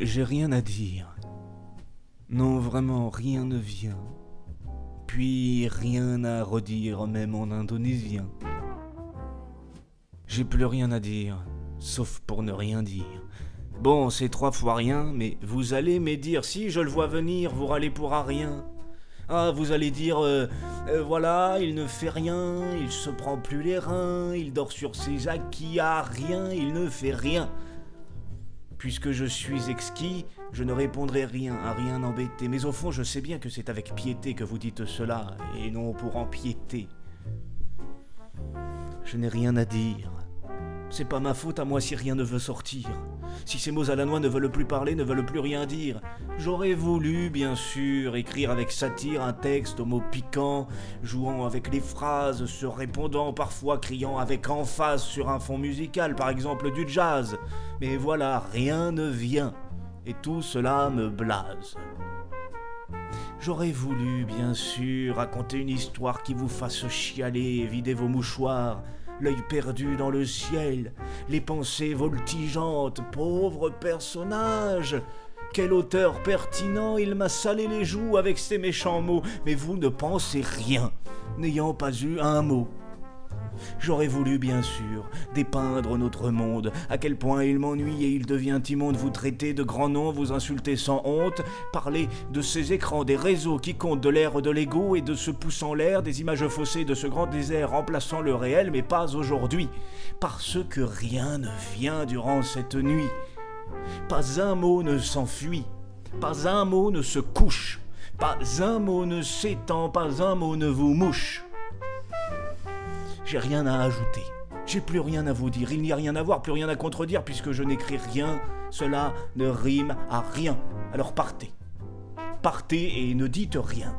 J'ai rien à dire. Non, vraiment, rien ne vient. Puis rien à redire, même en indonésien. J'ai plus rien à dire, sauf pour ne rien dire. Bon, c'est trois fois rien, mais vous allez me dire, si je le vois venir, vous râlez pour rien. Ah, vous allez dire, euh, euh, voilà, il ne fait rien, il se prend plus les reins, il dort sur ses acquis, ah, rien, il ne fait rien. Puisque je suis exquis, je ne répondrai rien, à rien embêter. Mais au fond, je sais bien que c'est avec piété que vous dites cela, et non pour empiéter. Je n'ai rien à dire. C'est pas ma faute à moi si rien ne veut sortir. Si ces mots à la noix ne veulent plus parler, ne veulent plus rien dire. J'aurais voulu, bien sûr, écrire avec satire un texte aux mots piquants, jouant avec les phrases, se répondant, parfois criant avec emphase sur un fond musical, par exemple du jazz. Mais voilà, rien ne vient, et tout cela me blase. J'aurais voulu, bien sûr, raconter une histoire qui vous fasse chialer, vider vos mouchoirs, l'œil perdu dans le ciel, les pensées voltigeantes, pauvre personnage. Quel auteur pertinent, il m'a salé les joues avec ses méchants mots, mais vous ne pensez rien, n'ayant pas eu un mot. J'aurais voulu, bien sûr, dépeindre notre monde, à quel point il m'ennuie et il devient immonde, vous traiter de grands noms, vous insulter sans honte, parler de ces écrans, des réseaux qui comptent de l'ère de l'ego et de ce pouce en l'air, des images faussées de ce grand désert remplaçant le réel, mais pas aujourd'hui, parce que rien ne vient durant cette nuit. Pas un mot ne s'enfuit, pas un mot ne se couche, pas un mot ne s'étend, pas un mot ne vous mouche. J'ai rien à ajouter. J'ai plus rien à vous dire. Il n'y a rien à voir, plus rien à contredire, puisque je n'écris rien. Cela ne rime à rien. Alors partez. Partez et ne dites rien.